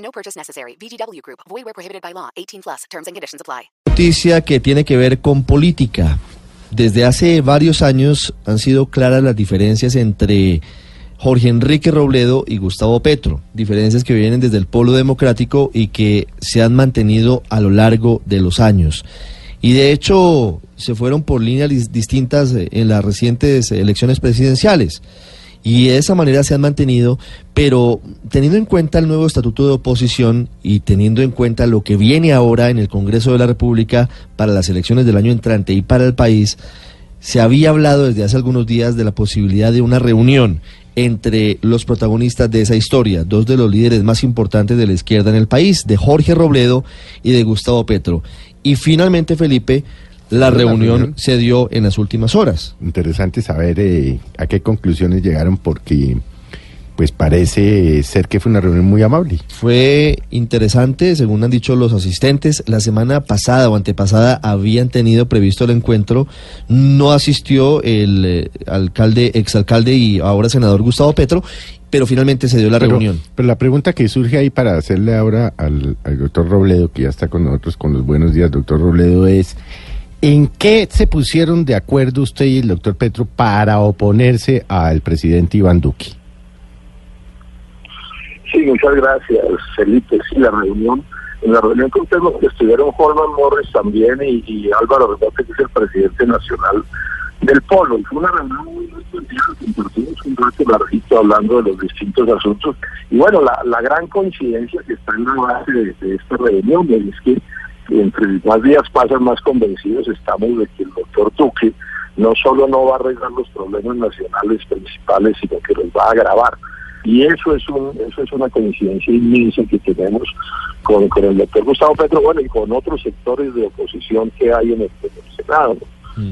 No purchase necessary. VGW Group. Void where prohibited by law. 18 plus. Terms and conditions apply. Noticia que tiene que ver con política. Desde hace varios años han sido claras las diferencias entre Jorge Enrique Robledo y Gustavo Petro, diferencias que vienen desde el polo democrático y que se han mantenido a lo largo de los años. Y de hecho se fueron por líneas dis- distintas eh, en las recientes elecciones presidenciales. Y de esa manera se han mantenido, pero teniendo en cuenta el nuevo estatuto de oposición y teniendo en cuenta lo que viene ahora en el Congreso de la República para las elecciones del año entrante y para el país, se había hablado desde hace algunos días de la posibilidad de una reunión entre los protagonistas de esa historia, dos de los líderes más importantes de la izquierda en el país, de Jorge Robledo y de Gustavo Petro. Y finalmente, Felipe, la reunión reunión. se dio en las últimas horas. Interesante saber eh, a qué conclusiones llegaron porque pues parece ser que fue una reunión muy amable. Fue interesante, según han dicho los asistentes. La semana pasada o antepasada habían tenido previsto el encuentro. No asistió el eh, alcalde, exalcalde y ahora senador Gustavo Petro, pero finalmente se dio la Pero- reunión. Pero la pregunta que surge ahí para hacerle ahora al, al doctor Robledo, que ya está con nosotros con los buenos días, doctor Robledo, es ¿en qué se pusieron de acuerdo usted y el doctor Petro para oponerse al presidente Iván Duque? Sí, muchas gracias, Felipe. Sí, la reunión, en la reunión con ustedes estuvieron Jordan Morris también y, Álvaro Rebote, que es el presidente nacional del Polo. Y fue una reunión muy, compartimos un rato larguito hablando de los distintos asuntos. Y bueno, la, la gran coincidencia que está en la base de esta reunión es que entre más días pasan, más convencidos estamos de que el doctor Duque no solo no va a arreglar los problemas nacionales principales, sino que los va a agravar. Y eso es un, eso es una coincidencia inmensa que tenemos con, con el doctor Gustavo Petro, bueno, y con otros sectores de oposición que hay en el, en el Senado, ¿no?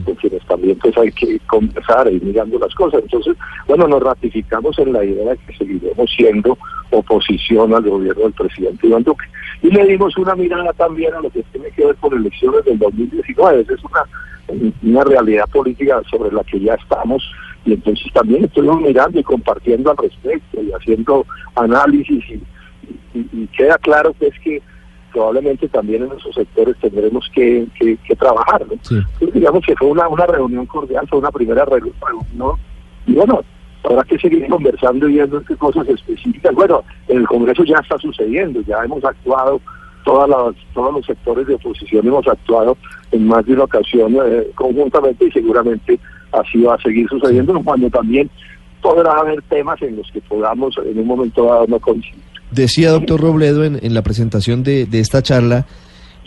con quienes también pues hay que conversar e ir mirando las cosas. Entonces, bueno, nos ratificamos en la idea de que seguiremos siendo oposición al gobierno del presidente Iván Duque. Y le dimos una mirada también a lo que tiene que ver con elecciones del 2019. Esa es una, una realidad política sobre la que ya estamos y entonces también estuvimos mirando y compartiendo al respecto y haciendo análisis y, y- y queda claro que es que probablemente también en esos sectores tendremos que, que- que trabajar. ¿no? Sí. Entonces, digamos que fue una, una reunión cordial, fue una primera re- reunión y bueno, habrá que seguir conversando y viendo qué cosas específicas. Bueno, en el Congreso ya está sucediendo, ya hemos actuado, todas las, todos los sectores de oposición hemos actuado en más de una ocasión eh, conjuntamente y seguramente así va a seguir sucediendo, cuando también podrá haber temas en los que podamos en un momento dado no coincidir. Decía doctor Robledo en, en la presentación de, de esta charla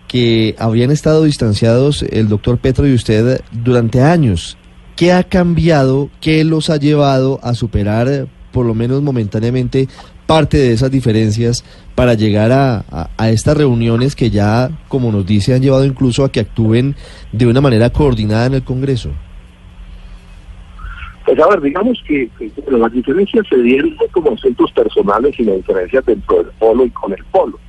que habrían estado distanciados el doctor Petro y usted durante años. ¿Qué ha cambiado? ¿Qué los ha llevado a superar, eh, por lo menos momentáneamente, parte de esas diferencias para llegar a, estas reuniones que ya, como nos dice, han llevado incluso a que actúen de una manera coordinada en el Congreso? Pues a ver, digamos que, las diferencias se dieron como asuntos personales, sino diferencias dentro del polo y con el polo.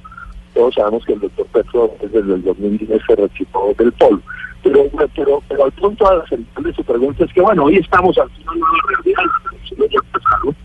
Todos sabemos que el doctor Petro desde el 2010 se retiró del polo. Pero, pero, pero al punto a de su pregunta es que, bueno, hoy estamos ante una nueva realidad, las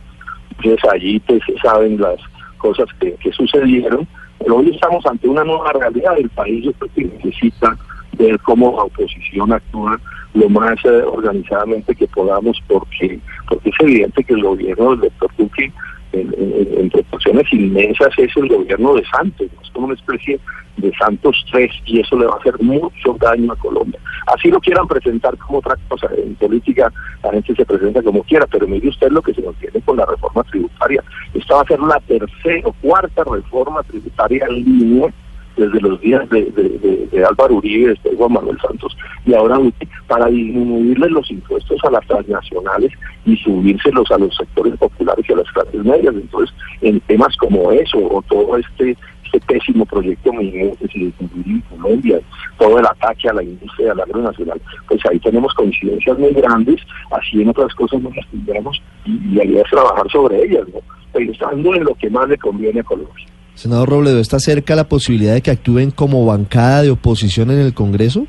entonces allí pues se saben las cosas que, que sucedieron, pero hoy estamos ante una nueva realidad, el país yo creo que necesita ver cómo la oposición actúa lo más eh, organizadamente que podamos, porque porque es evidente que el gobierno del doctor Duque, en, en- proporciones inmensas, es el gobierno de Santos, es como una especie de Santos 3 y eso le va a hacer mucho daño a Colombia. Así lo quieran presentar como otra cosa, en política la gente se presenta como quiera, pero mire usted lo que se nos tiene con la reforma tributaria. Esta va a ser la tercera o cuarta reforma tributaria en línea desde los días de, Álvaro Uribe, después Juan Manuel Santos y ahora para disminuirle los impuestos a las transnacionales y subírselos a los sectores populares y a las clases medias. Entonces, en temas como eso, o todo este este pésimo proyecto minero que se en Colombia, todo el ataque a la industria del agro nacional, pues ahí tenemos coincidencias muy grandes, así en otras cosas no las tendremos y, y idea es trabajar sobre ellas, ¿no? pensando en lo que más le conviene a Colombia. Senador Robledo, ¿está cerca la posibilidad de que actúen como bancada de oposición en el Congreso?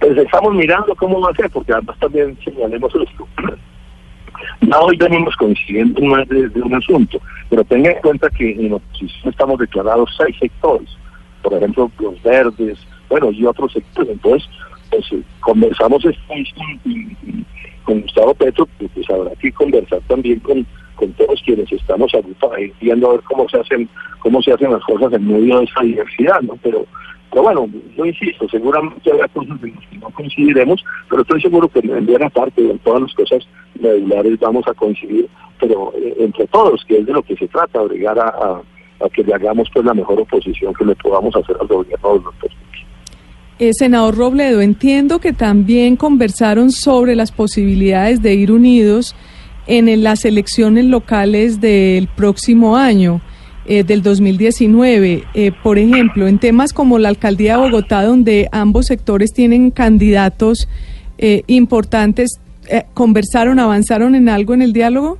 Pues estamos mirando cómo va a ser, porque además también señalemos esto. Ya hoy venimos coincidiendo más de, un asunto, pero tenga en cuenta que en oposición estamos declarados seis sectores, por ejemplo, los verdes, bueno, y otros sectores. Entonces, pues eh, conversamos esto y, con Gustavo Petro, pues habrá que conversar también con, con todos quienes estamos ahí viendo a ver cómo se hacen, cómo se hacen las cosas en medio de esa diversidad, ¿no? Pero pero bueno, yo insisto, seguramente habrá cosas en las que no coincidiremos, pero estoy seguro que en buena parte de todas las cosas medulares vamos a coincidir, pero eh, entre todos, que es de lo que se trata, obligar a, a, a que le hagamos pues la mejor oposición que le podamos hacer al gobierno del doctor. Eh, senador Robledo, entiendo que también conversaron sobre las posibilidades de ir unidos en las elecciones locales del próximo año, eh, del 2019. Eh, por ejemplo, en temas como la alcaldía de Bogotá, donde ambos sectores tienen candidatos eh, importantes, eh, ¿conversaron, avanzaron en algo en el diálogo?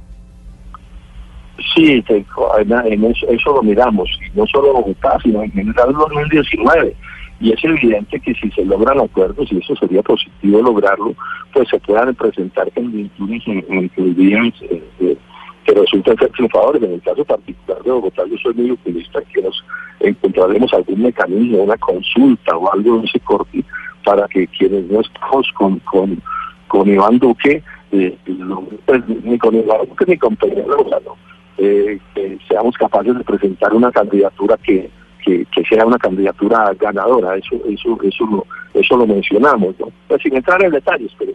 Sí, en eso, eso lo miramos, y no solo Bogotá, sino en general el 2019. Y es evidente que si se logran acuerdos, y eso sería positivo lograrlo, pues se puedan presentar candidaturas días eh, eh, que resulten ser triunfadores. En el caso particular de Bogotá, yo soy muy optimista que nos encontraremos algún mecanismo, una consulta o algo de ese corte para que quienes no estamos con, con, con Iván Duque, eh, pues, ni con Iván Duque ni con Peña Lozano, eh, que seamos capaces de presentar una candidatura que, que, que sea una candidatura ganadora. Eso eso eso lo, eso lo mencionamos, ¿no? Pues sin entrar en detalles, pero,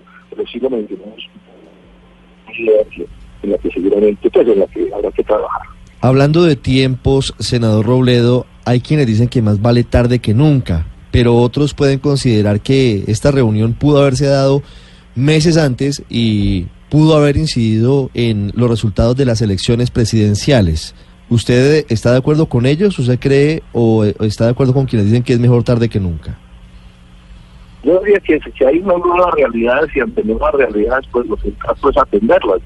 sí lo mencionamos. En la que seguramente, pues habrá que trabajar. Hablando de tiempos, senador Robledo, hay quienes dicen que más vale tarde que nunca, pero otros pueden considerar que esta reunión pudo haberse dado meses antes y pudo haber incidido en los resultados de las elecciones presidenciales. ¿Usted está de acuerdo con ellos? ¿Usted cree o está de acuerdo con quienes dicen que es mejor tarde que nunca? Yo diría que si hay una nueva realidades y ante nuevas realidades, pues lo que caso es atenderlas,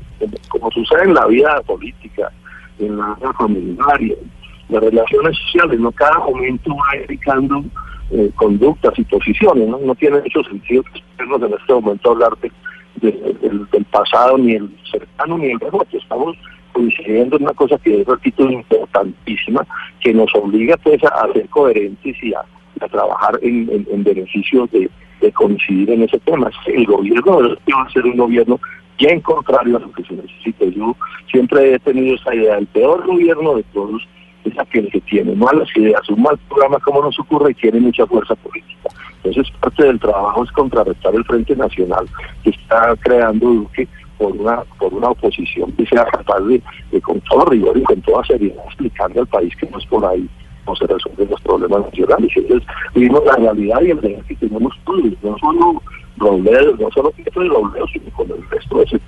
como, sucede en la vida política, en la vida familiar en las relaciones sociales, ¿no? Cada momento va indicando eh, conductas y posiciones, ¿no? No tiene mucho sentido que en este momento hablar de- del, del pasado, ni el cercano, ni el remoto. Estamos coincidiendo en una cosa que es, repito, importantísima, que nos obliga pues a, ser coherentes y a, trabajar en, en- en beneficio de, coincidir en ese tema. El gobierno va a ser un gobierno bien contrario a lo que se necesita. Yo siempre he tenido esa idea, el peor gobierno de todos es aquel que tiene malas ideas, un mal programa como nos ocurre y tiene mucha fuerza política. Entonces parte del trabajo es contrarrestar el Frente Nacional que está creando Duque por una por una oposición que sea capaz de, de con todo rigor y con toda seriedad explicarle al país que no es por ahí no se resuelven los problemas nacionales. Entonces, vimos la realidad y el deber que tenemos todos, no solo Robledo, no solo Pietro y Robledo, sino con el resto de ese,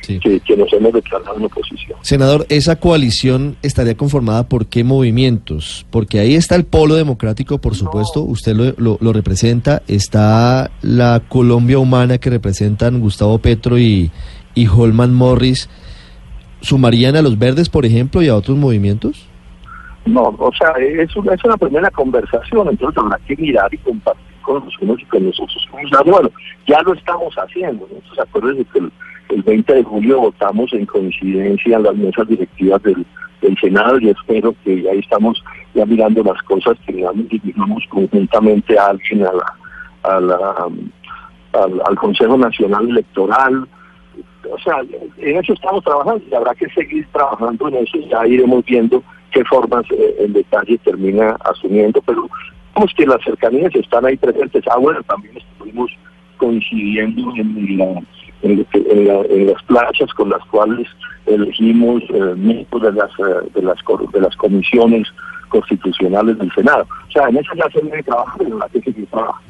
Sí. que, que nos hemos declarado en oposición. Senador, ¿esa coalición estaría conformada por qué movimientos? Porque ahí está el Polo Democrático, por supuesto, usted lo, lo- lo representa, está la Colombia Humana que representan Gustavo Petro y, y Holman Morris. ¿Sumarían a los verdes, por ejemplo, y a otros movimientos? No, o sea, es una, es una primera conversación, entonces habrá que mirar y compartir con los unos y con los otros. Bueno, ya lo estamos haciendo, ¿no? Entonces acuérdense que el, el 20 de julio votamos en coincidencia en las mesas directivas del, Senado y espero que ahí estamos ya mirando las cosas que digamos, conjuntamente a alguien, a la, a la, um, al Consejo Nacional Electoral, o sea, en eso estamos trabajando y habrá que seguir trabajando en eso ya iremos viendo qué formas eh, en detalle termina asumiendo, pero vemos que las cercanías están ahí presentes. Ah, bueno, también estuvimos coincidiendo en la, en, en, la, en las planchas con las cuales elegimos eh, miembros de las, eh, de, las, de las comisiones constitucionales del Senado. O sea, en esa ya se de trabajo en la que se trabaja.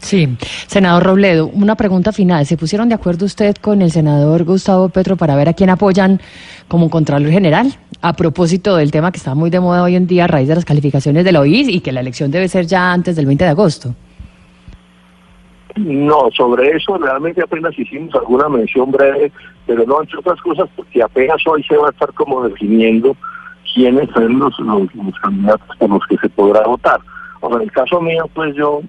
Sí, senador Robledo, una pregunta final. ¿Se pusieron de acuerdo usted con el senador Gustavo Petro para ver a quién apoyan como Contralor General? A propósito del tema que está muy de moda hoy en día a raíz de las calificaciones del OIS y que la elección debe ser ya antes del 20 de agosto. No, sobre eso realmente apenas hicimos alguna mención breve, pero no entre otras cosas porque apenas hoy se va a estar como definiendo quiénes son los, los, candidatos por los que se podrá votar. Ahora, en el caso mío, pues yo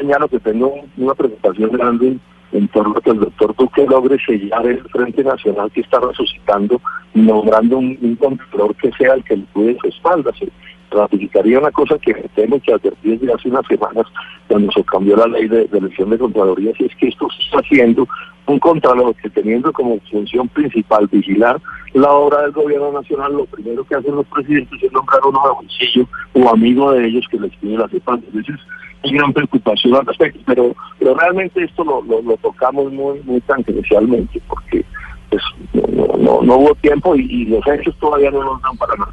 señalo que tengo una preocupación grande en torno a que el doctor Duque logre sellar el Frente Nacional que está resucitando y nombrando un, un que sea el que le cuide su espalda. Se ratificaría una cosa que tenemos que advertir desde hace unas semanas cuando se cambió la ley de, elección de Contraloría, si es que esto se está haciendo un Contralor que teniendo como función principal vigilar la obra del gobierno nacional, lo primero que hacen los presidentes es nombrar uno bolsillo o amigo de ellos que les pide las espaldas. Entonces, hay gran preocupación al respecto, pero, pero realmente esto lo, lo, tocamos muy, muy tangencialmente porque pues, no, no, hubo tiempo y, los hechos todavía no nos dan para nada.